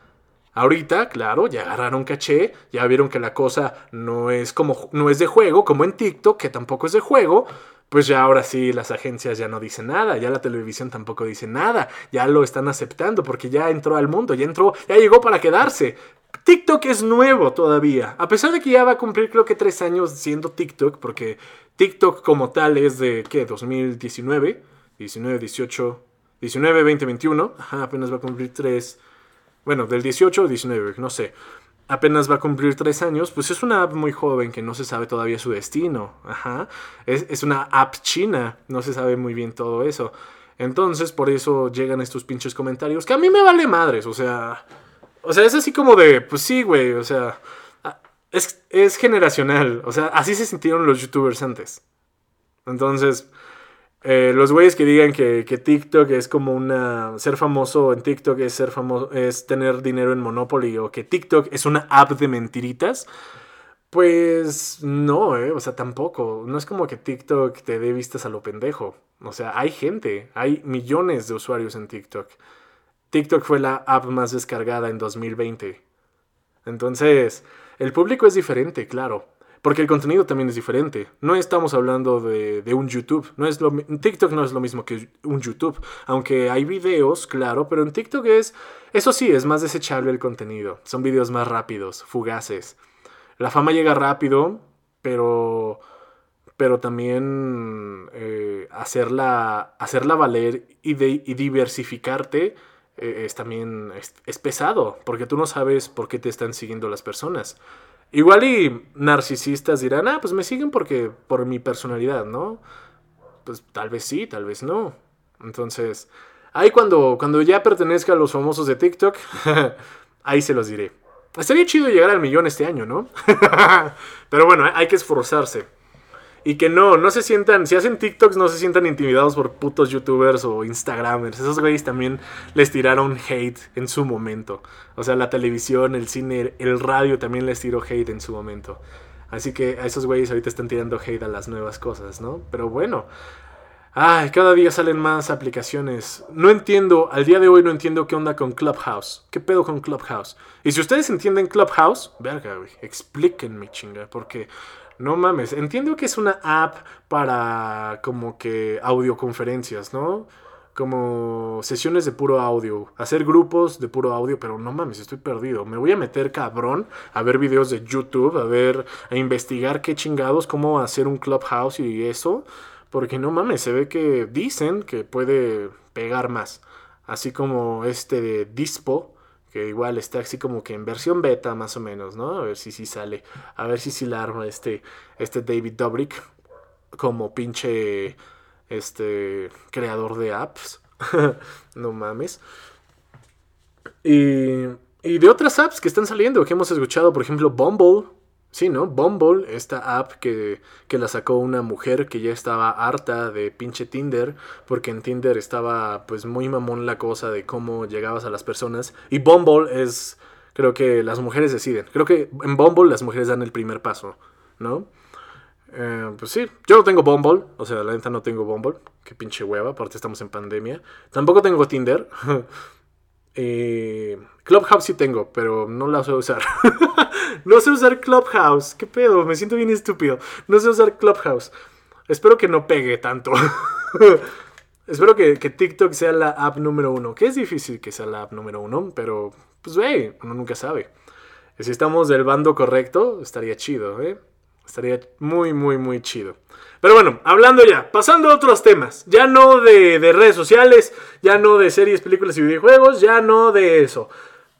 Ahorita, claro, ya agarraron caché, ya vieron que la cosa no es como no es de juego, como en TikTok, que tampoco es de juego, pues ya ahora sí las agencias ya no dicen nada, ya la televisión tampoco dice nada, ya lo están aceptando porque ya entró al mundo, ya entró, ya llegó para quedarse. TikTok es nuevo todavía, a pesar de que ya va a cumplir creo que tres años siendo TikTok, porque TikTok como tal es de, ¿qué? 2019, 19, 18, 19, 20, 21, ajá, apenas va a cumplir tres, bueno, del 18 o 19, no sé apenas va a cumplir tres años, pues es una app muy joven que no se sabe todavía su destino. Ajá. Es, una app china, no se sabe muy bien todo eso. Entonces, por eso llegan estos pinches comentarios que a mí me vale madres, o sea. O sea, es así como de, pues sí, güey, o sea. Es, es generacional, o sea, así se sintieron los youtubers antes. Entonces, eh, los güeyes que digan que, TikTok es como una. Ser famoso en TikTok es ser famoso. es tener dinero en Monopoly. O que TikTok es una app de mentiritas. Pues no, eh. O sea, tampoco. No es como que TikTok te dé vistas a lo pendejo. O sea, hay gente. Hay millones de usuarios en TikTok. TikTok fue la app más descargada en 2020. Entonces, el público es diferente, claro. Porque el contenido también es diferente. No estamos hablando de, un YouTube. No es lo, TikTok no es lo mismo que un YouTube. Aunque hay videos, claro, pero en TikTok es... Eso sí, es más desechable el contenido. Son videos más rápidos, fugaces. La fama llega rápido, pero... Pero también eh, hacerla, hacerla valer y, diversificarte eh, es también es pesado. Porque tú no sabes por qué te están siguiendo las personas. Igual y narcisistas dirán, ah, pues me siguen porque por mi personalidad, ¿no? Pues tal vez sí, tal vez no. Entonces, ahí cuando, cuando ya pertenezca a los famosos de TikTok, [LAUGHS] ahí se los diré. Estaría chido llegar al millón este año, ¿no? [LAUGHS] Pero bueno, hay que esforzarse. Y que no, no se sientan, si hacen TikToks, no se sientan intimidados por putos youtubers o instagramers. Esos güeyes también les tiraron hate en su momento. O sea, la televisión, el cine, el radio también les tiró hate en su momento. Así que a esos güeyes ahorita están tirando hate a las nuevas cosas, ¿no? Pero bueno. Ay, cada día salen más aplicaciones. No entiendo, al día de hoy no entiendo qué onda con Clubhouse. ¿Qué pedo con Clubhouse? Y si ustedes entienden Clubhouse, verga, güey, explíquenme, chinga, porque no mames, entiendo que es una app para como que audioconferencias, ¿no? Como sesiones de puro audio, hacer grupos de puro audio, pero no mames, estoy perdido. Me voy a meter cabrón a ver videos de YouTube, a ver, a investigar qué chingados, cómo hacer un clubhouse y eso, porque no mames, se ve que dicen que puede pegar más. Así como este de Dispo, que igual está así como que en versión beta más o menos, ¿no? A ver si sí sale, a ver si sí la arma este, este David Dobrik como pinche este creador de apps. [LAUGHS] no mames. Y, y de otras apps que están saliendo, que hemos escuchado, por ejemplo, Bumble. Sí, ¿no? Bumble, esta app que, que, la sacó una mujer que ya estaba harta de pinche Tinder, porque en Tinder estaba pues muy mamón la cosa de cómo llegabas a las personas. Y Bumble es, creo que las mujeres deciden. Creo que en Bumble las mujeres dan el primer paso, ¿no? Eh, pues sí, yo no tengo Bumble, o sea, la neta no tengo Bumble, qué pinche hueva, aparte estamos en pandemia. Tampoco tengo Tinder. [LAUGHS] Eh, Clubhouse sí tengo, pero no la sé usar. [LAUGHS] no sé usar Clubhouse. ¿Qué pedo? Me siento bien estúpido. No sé usar Clubhouse. Espero que no pegue tanto. [LAUGHS] Espero que, TikTok sea la app número uno. Que es difícil que sea la app número uno, pero pues ve, uno nunca sabe. Si estamos del bando correcto, estaría chido, ¿eh? Estaría muy, muy, muy chido. Pero bueno, hablando ya, pasando a otros temas. Ya no de, redes sociales, ya no de series, películas y videojuegos, ya no de eso.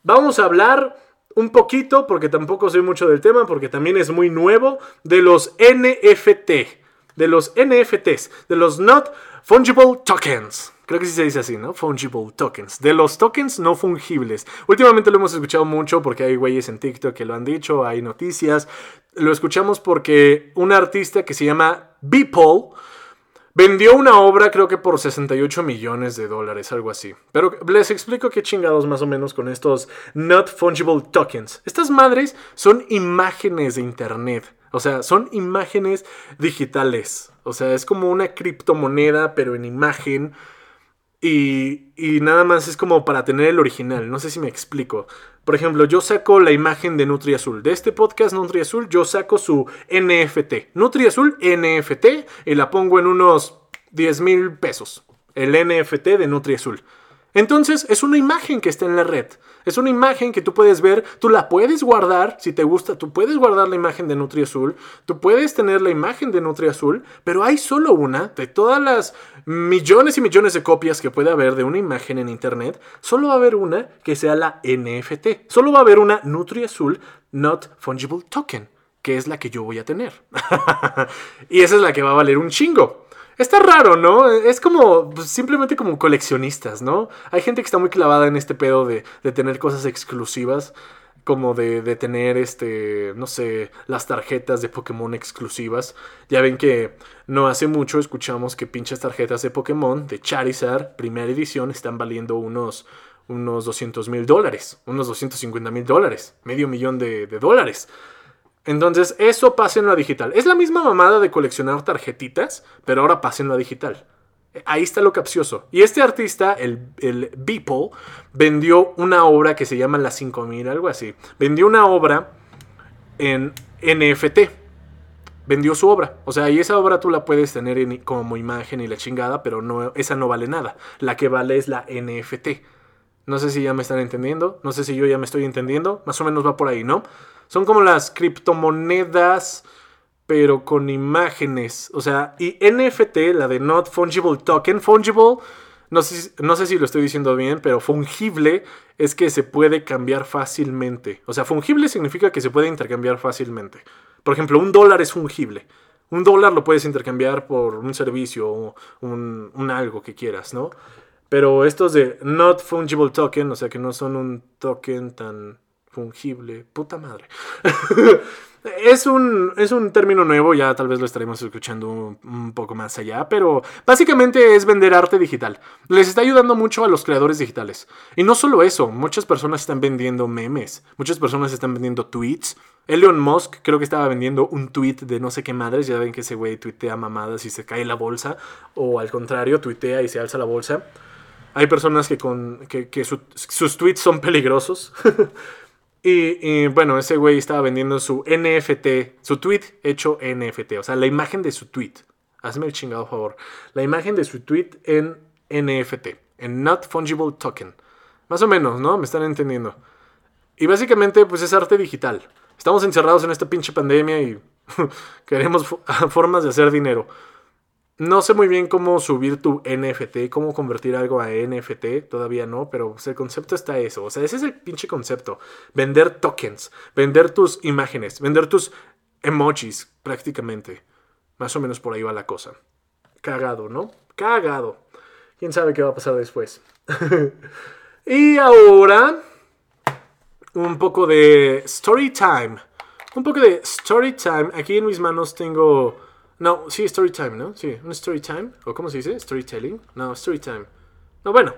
Vamos a hablar un poquito, porque tampoco sé mucho del tema, porque también es muy nuevo, de los NFT. De los NFTs, de los Not Fungible Tokens. Creo que sí se dice así, ¿no? Fungible tokens. De los tokens no fungibles. Últimamente lo hemos escuchado mucho porque hay güeyes en TikTok que lo han dicho, hay noticias. Lo escuchamos porque un artista que se llama Beeple vendió una obra creo que por 68 millones de dólares, algo así. Pero les explico qué chingados más o menos con estos not fungible tokens. Estas madres son imágenes de internet. O sea, son imágenes digitales. O sea, es como una criptomoneda, pero en imagen. Y, nada más es como para tener el original. No sé si me explico. Por ejemplo, yo saco la imagen de Nutri Azul. De este podcast Nutri Azul, yo saco su NFT. Nutri Azul NFT y la pongo en unos 10 mil pesos. El NFT de Nutri Azul. Entonces, es una imagen que está en la red. Es una imagen que tú puedes ver, tú la puedes guardar, si te gusta, tú puedes guardar la imagen de Nutri Azul, tú puedes tener la imagen de Nutri Azul, pero hay solo una de todas las millones y millones de copias que puede haber de una imagen en internet, solo va a haber una que sea la NFT. Solo va a haber una Nutri Azul Not Fungible Token, que es la que yo voy a tener. [LAUGHS] y esa es la que va a valer un chingo. Está raro, ¿no? Es como pues, simplemente como coleccionistas, ¿no? Hay gente que está muy clavada en este pedo de, tener cosas exclusivas, como de, de, tener, este, no sé, las tarjetas de Pokémon exclusivas. Ya ven que no hace mucho escuchamos que pinches tarjetas de Pokémon de Charizard, primera edición, están valiendo unos, unos 200 mil dólares, unos 250 mil dólares, medio millón de, de dólares. Entonces, eso pasa en la digital. Es la misma mamada de coleccionar tarjetitas, pero ahora pasa en la digital. Ahí está lo capcioso. Y este artista, el, el Beeple, vendió una obra que se llama La 5000, algo así. Vendió una obra en NFT. Vendió su obra. O sea, y esa obra tú la puedes tener como imagen y la chingada, pero no, esa no vale nada. La que vale es la NFT. No sé si ya me están entendiendo. No sé si yo ya me estoy entendiendo. Más o menos va por ahí, ¿no? Son como las criptomonedas, pero con imágenes. O sea, y NFT, la de Not Fungible Token, fungible, no sé, no sé si lo estoy diciendo bien, pero fungible es que se puede cambiar fácilmente. O sea, fungible significa que se puede intercambiar fácilmente. Por ejemplo, un dólar es fungible. Un dólar lo puedes intercambiar por un servicio o un, un algo que quieras, ¿no? Pero estos de not fungible token, o sea que no son un token tan fungible, puta madre. [LAUGHS] es, un, es un término nuevo, ya tal vez lo estaremos escuchando un, poco más allá, pero básicamente es vender arte digital. Les está ayudando mucho a los creadores digitales. Y no solo eso, muchas personas están vendiendo memes, muchas personas están vendiendo tweets. Elon Musk creo que estaba vendiendo un tweet de no sé qué madres, ya ven que ese güey tuitea mamadas y se cae la bolsa, o al contrario, tuitea y se alza la bolsa. Hay personas que, con, que, sus tweets son peligrosos. [LAUGHS] Y, bueno, ese güey estaba vendiendo su NFT, su tweet hecho NFT, o sea, la imagen de su tweet. Hazme el chingado favor. La imagen de su tweet en NFT, en Not Fungible Token. Más o menos, ¿no? Me están entendiendo. Y básicamente, pues es arte digital. Estamos encerrados en esta pinche pandemia y [LAUGHS] queremos [LAUGHS] formas de hacer dinero. No sé muy bien cómo subir tu NFT, cómo convertir algo a NFT, todavía no, pero pues, el concepto está eso. O sea, ese es el pinche concepto. Vender tokens, vender tus imágenes, vender tus emojis, prácticamente. Más o menos por ahí va la cosa. Cagado, ¿no? Cagado. ¿Quién sabe qué va a pasar después? [LAUGHS] y ahora, un poco de story time un poco de story time. Aquí en mis manos tengo... No, sí, story time, ¿no? Sí, un story time. ¿O cómo se dice? Storytelling. No, story time. No, bueno,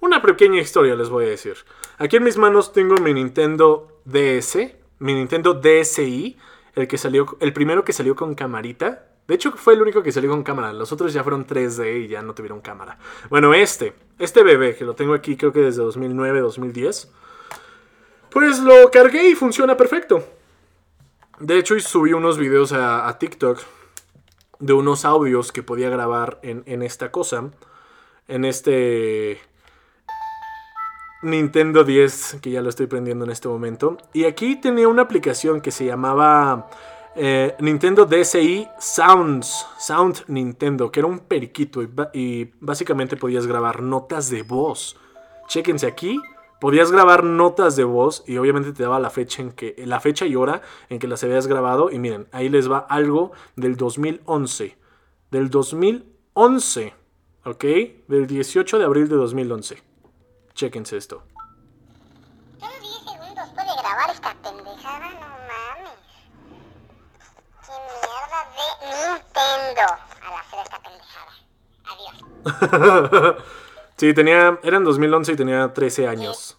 una pequeña historia les voy a decir. Aquí en mis manos tengo mi Nintendo DS, mi Nintendo DSi, el que salió, el primero que salió con camarita. De hecho, fue el único que salió con cámara. Los otros ya fueron 3D y ya no tuvieron cámara. Bueno, este, este bebé, que lo tengo aquí creo que desde 2009, 2010. Pues lo cargué y funciona perfecto. De hecho, subí unos videos a, TikTok de unos audios que podía grabar en, en esta cosa. En este Nintendo 10, que ya lo estoy prendiendo en este momento. Y aquí tenía una aplicación que se llamaba eh, Nintendo DSi Sounds, Sound Nintendo, que era un periquito y, básicamente podías grabar notas de voz. Chéquense aquí, podías grabar notas de voz y obviamente te daba la fecha en que la fecha y hora en que las habías grabado y miren, ahí les va algo del 2011. Del 2011, ¿ok? Del 18 de abril de 2011. Chéquense esto.
Solo 10 segundos puede grabar esta pendejada, no mames. Qué mierda de Nintendo al hacer esta pendejada. Adiós. [LAUGHS]
sí, tenía. Era en 2011 y tenía 13 años.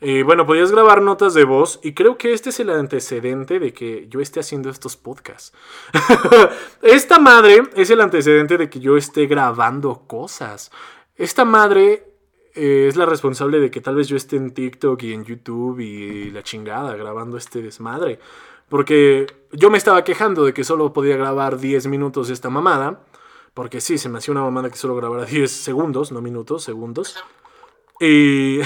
Y bueno, podías grabar notas de voz y creo que este es el antecedente de que yo esté haciendo estos podcasts. [LAUGHS] Esta madre es el antecedente de que yo esté grabando cosas. Esta madre eh, es la responsable de que tal vez yo esté en TikTok y en YouTube y la chingada grabando este desmadre. Porque yo me estaba quejando de que solo podía grabar 10 minutos esta mamada. Porque sí, se me hacía una mamada que solo grabara [LAUGHS] 10 segundos, no minutos, segundos. Y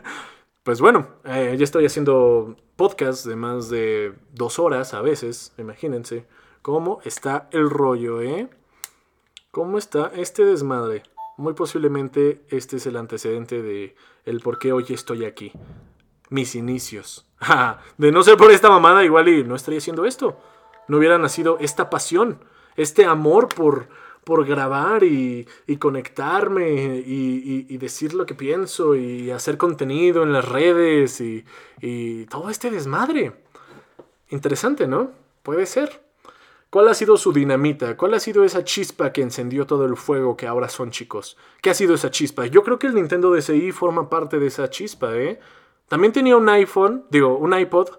[LAUGHS] pues bueno, eh, ya estoy haciendo podcast de más de dos horas a veces, imagínense. ¿Cómo está el rollo, eh? ¿Cómo está este desmadre? Muy posiblemente este es el antecedente de el por qué hoy estoy aquí. Mis inicios. [LAUGHS] de no ser por esta mamada, igual y no estaría haciendo esto. No hubiera nacido esta pasión, este amor por, por grabar y, y conectarme y, y, decir lo que pienso y hacer contenido en las redes y, y todo este desmadre. Interesante, ¿no? Puede ser. ¿Cuál ha sido su dinamita? ¿Cuál ha sido esa chispa que encendió todo el fuego que ahora son chicos? ¿Qué ha sido esa chispa? Yo creo que el Nintendo DSi forma parte de esa chispa, ¿eh? También tenía un iPhone, digo, un iPod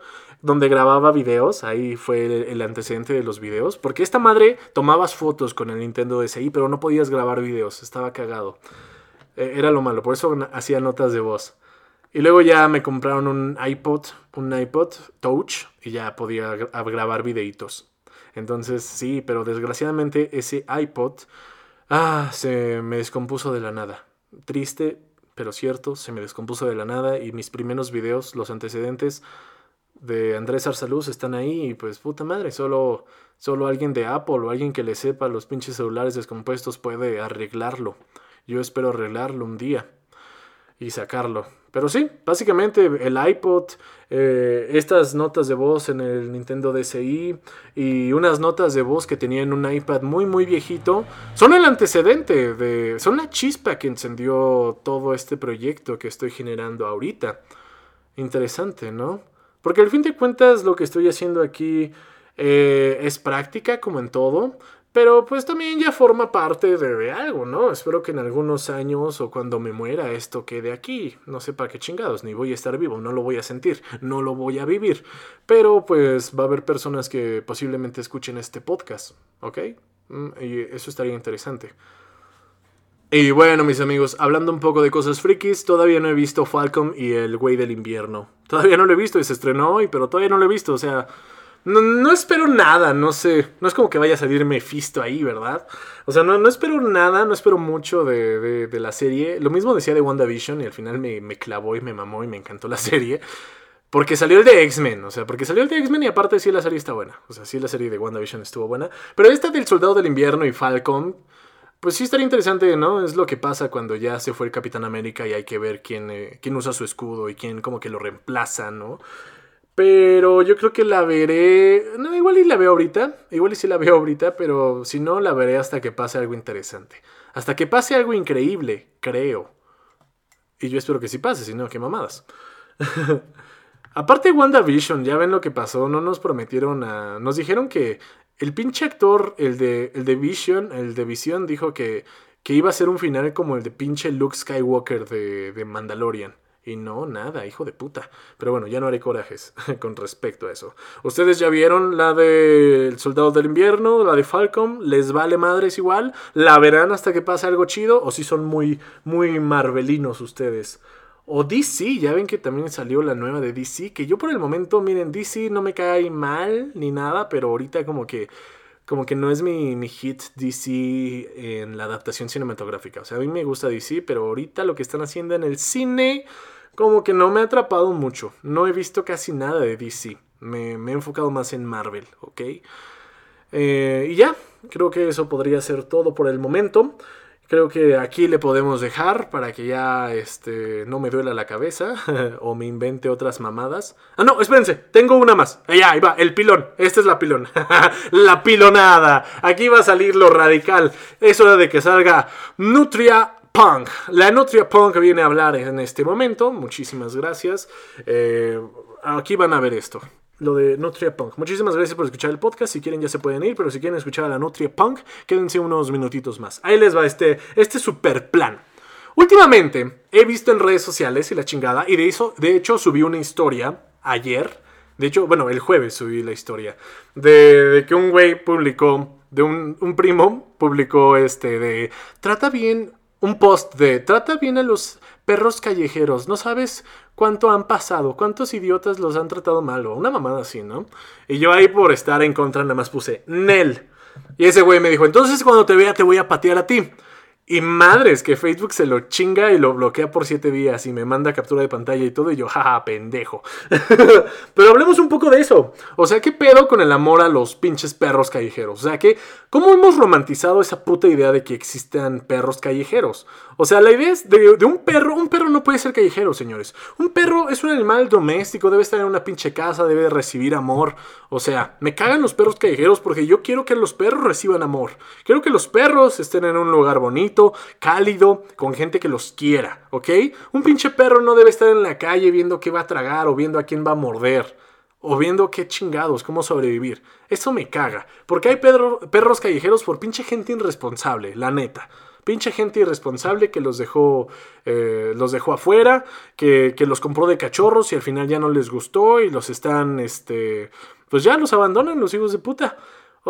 donde grababa videos, ahí fue el, antecedente de los videos, porque esta madre tomabas fotos con el Nintendo DSi, pero no podías grabar videos, estaba cagado. E, era lo malo, por eso hacía notas de voz. Y luego ya me compraron un iPod, un iPod Touch, y ya podía grabar videitos. Entonces, sí, pero desgraciadamente ese iPod ah, se me descompuso de la nada. Triste, pero cierto, se me descompuso de la nada y mis primeros videos, los antecedentes de Andrés Arsaluz están ahí y pues puta madre, solo, solo alguien de Apple o alguien que le sepa los pinches celulares descompuestos puede arreglarlo. Yo espero arreglarlo un día y sacarlo. Pero sí, básicamente el iPod, eh, estas notas de voz en el Nintendo DSi y unas notas de voz que tenía en un iPad muy muy viejito son el antecedente de son la chispa que encendió todo este proyecto que estoy generando ahorita. Interesante, ¿no? Porque al fin de cuentas lo que estoy haciendo aquí eh, es práctica como en todo, pero pues también ya forma parte de, algo, ¿no? Espero que en algunos años o cuando me muera esto quede aquí. No sé para qué chingados, ni voy a estar vivo, no lo voy a sentir, no lo voy a vivir. Pero pues va a haber personas que posiblemente escuchen este podcast, ¿ok? Mm, y eso estaría interesante. Y bueno, mis amigos, hablando un poco de cosas frikis, todavía no he visto Falcom y el Güey del Invierno. Todavía no lo he visto y se estrenó hoy, pero todavía no lo he visto, o sea... No, espero nada, no sé. No es como que vaya a salir Mephisto ahí, ¿verdad? O sea, no, no espero nada, no espero mucho de, de, la serie. Lo mismo decía de WandaVision y al final me, me, clavó y me mamó y me encantó la [LAUGHS] serie. Porque salió el de X-Men, o sea, porque salió el de X-Men y aparte sí la serie está buena. O sea, sí la serie de WandaVision estuvo buena. Pero esta del Soldado del Invierno y Falcon, pues sí estaría interesante, ¿no? Es lo que pasa cuando ya se fue el Capitán América y hay que ver quién, eh, quién usa su escudo y quién como que lo reemplaza, ¿no? Pero yo creo que la veré. No, igual y la veo ahorita. Igual y sí la veo ahorita, pero si no, la veré hasta que pase algo interesante. Hasta que pase algo increíble, creo. Y yo espero que sí pase, si no, qué mamadas. [LAUGHS] Aparte WandaVision, ya ven lo que pasó, no nos prometieron a... Nos dijeron que el pinche actor, el de, el de Vision, el de Vision, dijo que, que iba a ser un final como el de pinche Luke Skywalker de, de Mandalorian. Y no, nada, hijo de puta. Pero bueno, ya no haré corajes [LAUGHS] con respecto a eso. ¿Ustedes ya vieron la de El Soldado del Invierno, la de Falcon? ¿Les vale madres igual? ¿La verán hasta que pase algo chido? ¿O si son muy, muy marvelinos ustedes? O DC, ya ven que también salió la nueva de DC, que yo por el momento, miren, DC no me cae mal ni nada, pero ahorita como que como que no es mi, mi, hit DC en la adaptación cinematográfica. O sea, a mí me gusta DC, pero ahorita lo que están haciendo en el cine como que no me ha atrapado mucho. No he visto casi nada de DC. Me, he enfocado más en Marvel, ¿ok? Eh, y ya, creo que eso podría ser todo por el momento. Creo que aquí le podemos dejar para que ya este, no me duela la cabeza [LAUGHS] o me invente otras mamadas. Ah, no, espérense, tengo una más. Allá, ahí va, el pilón. Esta es la pilón. [LAUGHS] la pilonada. Aquí va a salir lo radical. Es hora de que salga Nutria Punk. La Nutria Punk viene a hablar en este momento. Muchísimas gracias. Eh, aquí van a ver esto lo de Nutria Punk. Muchísimas gracias por escuchar el podcast. Si quieren ya se pueden ir, pero si quieren escuchar a la Nutria Punk, quédense unos minutitos más. Ahí les va este, este super plan. Últimamente he visto en redes sociales y la chingada, y de, eso, de hecho subí una historia ayer. De hecho, bueno, el jueves subí la historia. De, que un güey publicó, de un, un primo publicó este de, trata bien, un post de, trata bien a los perros callejeros. No sabes cuánto han pasado, cuántos idiotas los han tratado mal, o una mamada así, ¿no? Y yo ahí por estar en contra nada más puse Nel. Y ese güey me dijo, entonces cuando te vea te voy a patear a ti. Y madres, que Facebook se lo chinga y lo bloquea por siete días y me manda captura de pantalla y todo, y yo, jaja, pendejo. [LAUGHS] Pero hablemos un poco de eso. O sea, ¿qué pedo con el amor a los pinches perros callejeros? O sea, que, ¿cómo hemos romantizado esa puta idea de que existan perros callejeros? O sea, la idea es de, de un perro, un perro no puede ser callejero, señores. Un perro es un animal doméstico, debe estar en una pinche casa, debe recibir amor. O sea, me cagan los perros callejeros porque yo quiero que los perros reciban amor. Quiero que los perros estén en un lugar bonito cálido, con gente que los quiera, ¿ok? Un pinche perro no debe estar en la calle viendo qué va a tragar o viendo a quién va a morder. O viendo qué chingados, cómo sobrevivir. Eso me caga. Porque hay perros callejeros por pinche gente irresponsable, la neta pinche gente irresponsable que los dejó, eh, los dejó afuera, que, que, los compró de cachorros y al final ya no les gustó y los están, este, pues ya los abandonan los hijos de puta.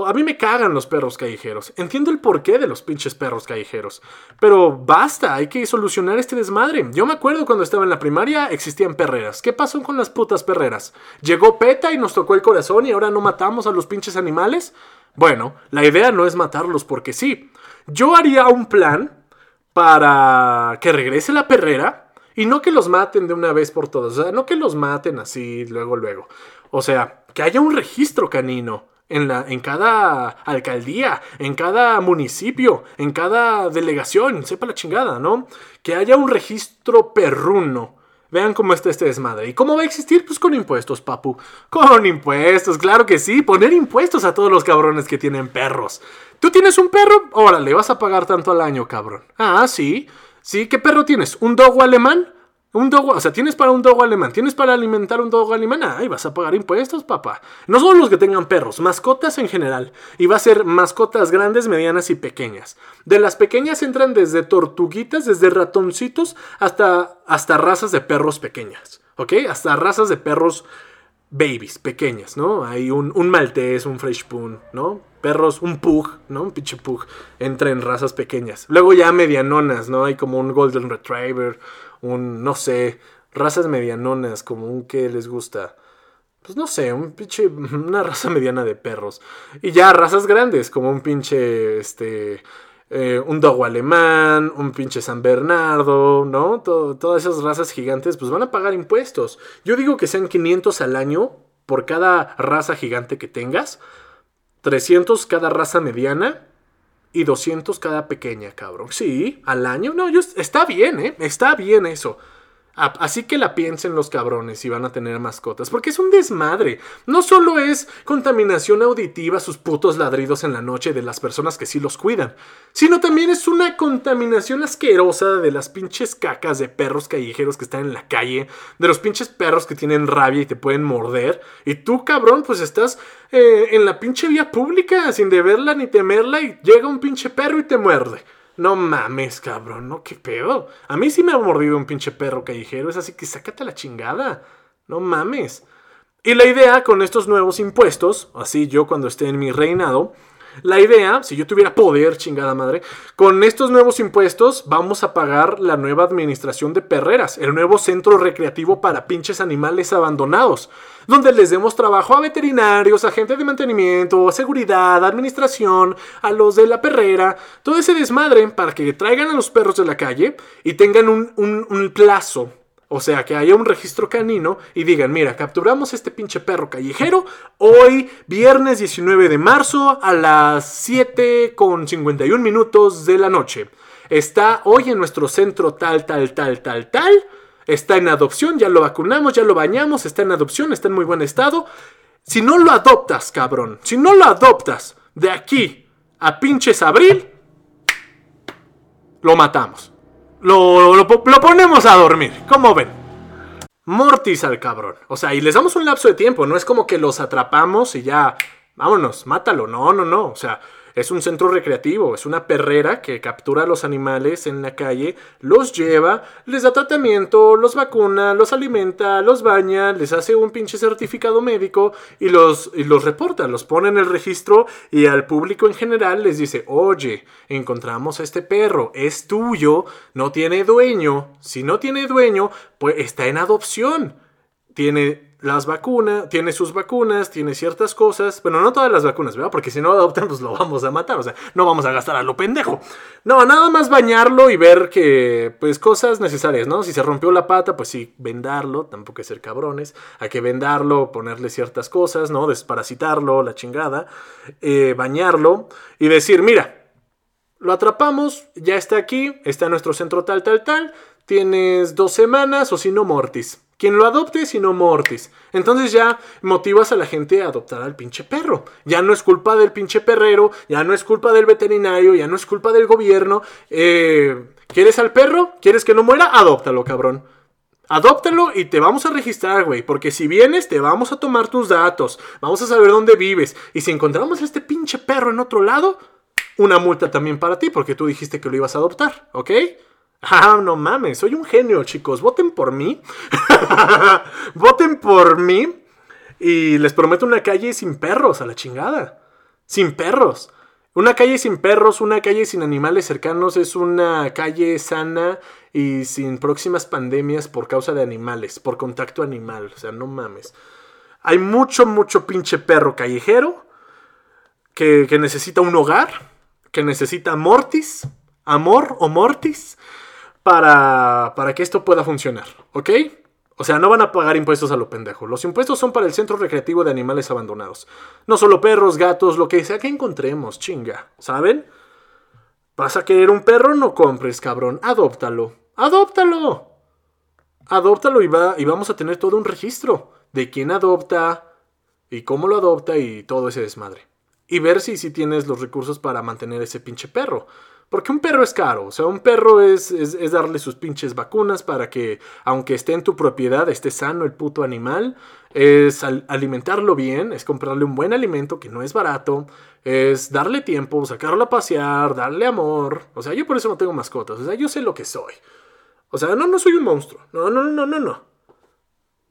A mí me cagan los perros callejeros. Entiendo el porqué de los pinches perros callejeros. Pero basta, hay que solucionar este desmadre. Yo me acuerdo cuando estaba en la primaria existían perreras. ¿Qué pasó con las putas perreras? ¿Llegó PETA y nos tocó el corazón y ahora no matamos a los pinches animales? Bueno, la idea no es matarlos porque sí. Yo haría un plan para que regrese la perrera y no que los maten de una vez por todas. O sea, no que los maten así luego, luego. O sea, que haya un registro canino en, la, en cada alcaldía, en cada municipio, en cada delegación, sepa la chingada, ¿no? Que haya un registro perruno. Vean cómo está este desmadre. ¿Y cómo va a existir? Pues con impuestos, papu. Con impuestos, claro que sí. Poner impuestos a todos los cabrones que tienen perros. ¿Tú tienes un perro? Órale, vas a pagar tanto al año, cabrón. Ah, sí. Sí, ¿qué perro tienes? ¿Un dogo alemán? Un dogo, o sea, tienes para un dogo alemán, tienes para alimentar un dogo alemán, ay, vas a pagar impuestos, papá. No solo los que tengan perros, mascotas en general. Y va a ser mascotas grandes, medianas y pequeñas. De las pequeñas entran desde tortuguitas, desde ratoncitos, hasta, hasta razas de perros pequeñas. ¿Ok? Hasta razas de perros babies, pequeñas, ¿no? Hay un, un maltés, un fresh poon, ¿no? Perros, un pug, ¿no? Un pinche pug. Entra en razas pequeñas. Luego ya medianonas, ¿no? Hay como un golden retriever un, no sé, razas medianonas, como un que les gusta. Pues no sé, un pinche, [LAUGHS] una raza mediana de perros. Y ya razas grandes, como un pinche, este, eh, un dogo alemán, un pinche San Bernardo, ¿no? todas esas razas gigantes, pues van a pagar impuestos. Yo digo que sean 500 al año por cada raza gigante que tengas. 300 cada raza mediana y 200 cada pequeña, cabrón. Sí, al año. No, yo, está bien, ¿eh? Está bien eso. Así que la piensen los cabrones si van a tener mascotas, porque es un desmadre. No solo es contaminación auditiva sus putos ladridos en la noche de las personas que sí los cuidan, sino también es una contaminación asquerosa de las pinches cacas de perros callejeros que están en la calle, de los pinches perros que tienen rabia y te pueden morder. Y tú, cabrón, pues estás eh, en la pinche vía pública sin deberla ni temerla y llega un pinche perro y te muerde. No mames, cabrón, ¿no? ¿Qué pedo? A mí sí me ha mordido un pinche perro callejero, es así que sácate la chingada. No mames. Y la idea con estos nuevos impuestos, así yo cuando esté en mi reinado, la idea, si yo tuviera poder, chingada madre, con estos nuevos impuestos vamos a pagar la nueva administración de perreras, el nuevo centro recreativo para pinches animales abandonados, donde les demos trabajo a veterinarios, a gente de mantenimiento, a seguridad, a administración, a los de la perrera, todo ese desmadre para que traigan a los perros de la calle y tengan un, plazo o sea, que haya un registro canino y digan, mira, capturamos este pinche perro callejero hoy, viernes 19 de marzo, a las 7 con 51 minutos de la noche. Está hoy en nuestro centro tal, tal, tal, tal, tal. Está en adopción, ya lo vacunamos, ya lo bañamos, está en adopción, está en muy buen estado. Si no lo adoptas, cabrón, si no lo adoptas de aquí a pinches abril, lo matamos. Lo, lo po- lo ponemos a dormir. ¿Cómo ven? Mortis al cabrón. O sea, y les damos un lapso de tiempo. No es como que los atrapamos y ya. Vámonos, mátalo. No, no, no. O sea, es un centro recreativo. Es una perrera que captura a los animales en la calle, los lleva, les da tratamiento, los vacuna, los alimenta, los baña, les hace un pinche certificado médico y los, reporta. Los pone en el registro y al público en general les dice: Oye, encontramos a este perro. Es tuyo. No tiene dueño. Si no tiene dueño, pues está en adopción tiene las vacunas, tiene sus vacunas, tiene ciertas cosas, bueno, no todas las vacunas, ¿verdad? Porque si no adoptan, pues lo vamos a matar, o sea, no vamos a gastar a lo pendejo. No, nada más bañarlo y ver que, pues, cosas necesarias, ¿no? Si se rompió la pata, pues sí, vendarlo, tampoco que ser cabrones, hay que vendarlo, ponerle ciertas cosas, ¿no? Desparasitarlo, la chingada, eh, bañarlo y decir, mira, lo atrapamos, ya está aquí, está en nuestro centro tal, tal, tal. Tienes dos semanas o si no, Mortis. Quien lo adopte, si no, Mortis. Entonces ya motivas a la gente a adoptar al pinche perro. Ya no es culpa del pinche perrero, ya no es culpa del veterinario, ya no es culpa del gobierno. Eh, ¿Quieres al perro? ¿Quieres que no muera? Adóptalo, cabrón. Adóptalo y te vamos a registrar, güey. Porque si vienes, te vamos a tomar tus datos. Vamos a saber dónde vives. Y si encontramos a este pinche perro en otro lado, una multa también para ti, porque tú dijiste que lo ibas a adoptar, ¿ok? Ah, no mames, soy un genio, chicos. Voten por mí. [LAUGHS] Voten por mí. Y les prometo una calle sin perros, a la chingada. Sin perros. Una calle sin perros, una calle sin animales cercanos es una calle sana y sin próximas pandemias por causa de animales, por contacto animal. O sea, no mames. Hay mucho, mucho pinche perro callejero que, que necesita un hogar, que necesita mortis, amor o mortis, para, para que esto pueda funcionar, ¿ok? O sea, no van a pagar impuestos a lo pendejo. Los impuestos son para el centro recreativo de animales abandonados. No solo perros, gatos, lo que sea que encontremos, chinga, ¿saben? ¿Vas a querer un perro? No compres, cabrón. Adóptalo. Adóptalo. Adóptalo y, va, y vamos a tener todo un registro de quién adopta y cómo lo adopta y todo ese desmadre. Y ver si, si tienes los recursos para mantener ese pinche perro. Porque un perro es caro. O sea, un perro es, es, darle sus pinches vacunas para que, aunque esté en tu propiedad, esté sano el puto animal. Es al- alimentarlo bien, es comprarle un buen alimento que no es barato. Es darle tiempo, sacarlo a pasear, darle amor. O sea, yo por eso no tengo mascotas. O sea, yo sé lo que soy. O sea, no, no soy un monstruo. No, no, no, no, no.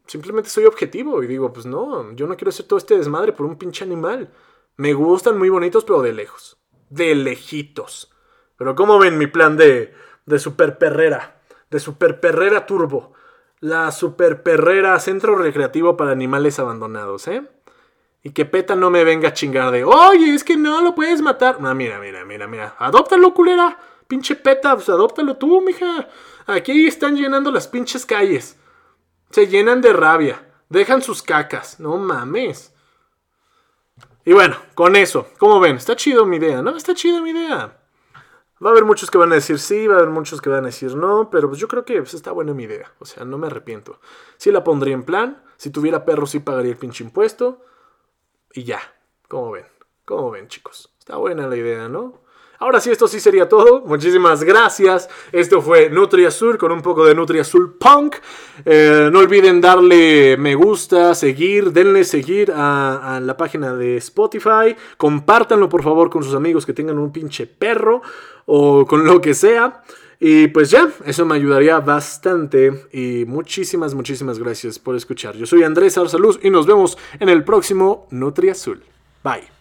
Simplemente soy objetivo y digo, pues no, yo no quiero hacer todo este desmadre por un pinche animal. Me gustan muy bonitos, pero de lejos. De lejitos. Pero ¿cómo ven mi plan de, de super perrera? De super perrera turbo. La super perrera centro recreativo para animales abandonados, ¿eh? Y que PETA no me venga a chingar de, oye, es que no lo puedes matar. No, mira, mira, mira, mira. Adóptalo, culera. Pinche PETA, pues adóptalo tú, mija. Aquí están llenando las pinches calles. Se llenan de rabia. Dejan sus cacas. No mames. Y bueno, con eso, ¿cómo ven? Está chido mi idea, ¿no? Está chido mi idea. Va a haber muchos que van a decir sí, va a haber muchos que van a decir no, pero pues yo creo que pues, está buena mi idea. O sea, no me arrepiento. Sí la pondría en plan. Si tuviera perro, sí pagaría el pinche impuesto. Y ya. ¿Cómo ven? ¿Cómo ven, chicos? Está buena la idea, ¿no? Ahora sí, esto sí sería todo. Muchísimas gracias. Esto fue Nutri Azul con un poco de Nutri Azul Punk. Eh, no olviden darle me gusta, seguir, denle seguir a, a, la página de Spotify. Compártanlo por favor con sus amigos que tengan un pinche perro o con lo que sea. Y pues ya, eso me ayudaría bastante. Y muchísimas, muchísimas gracias por escuchar. Yo soy Andrés Arsaluz y nos vemos en el próximo Nutri Azul. Bye.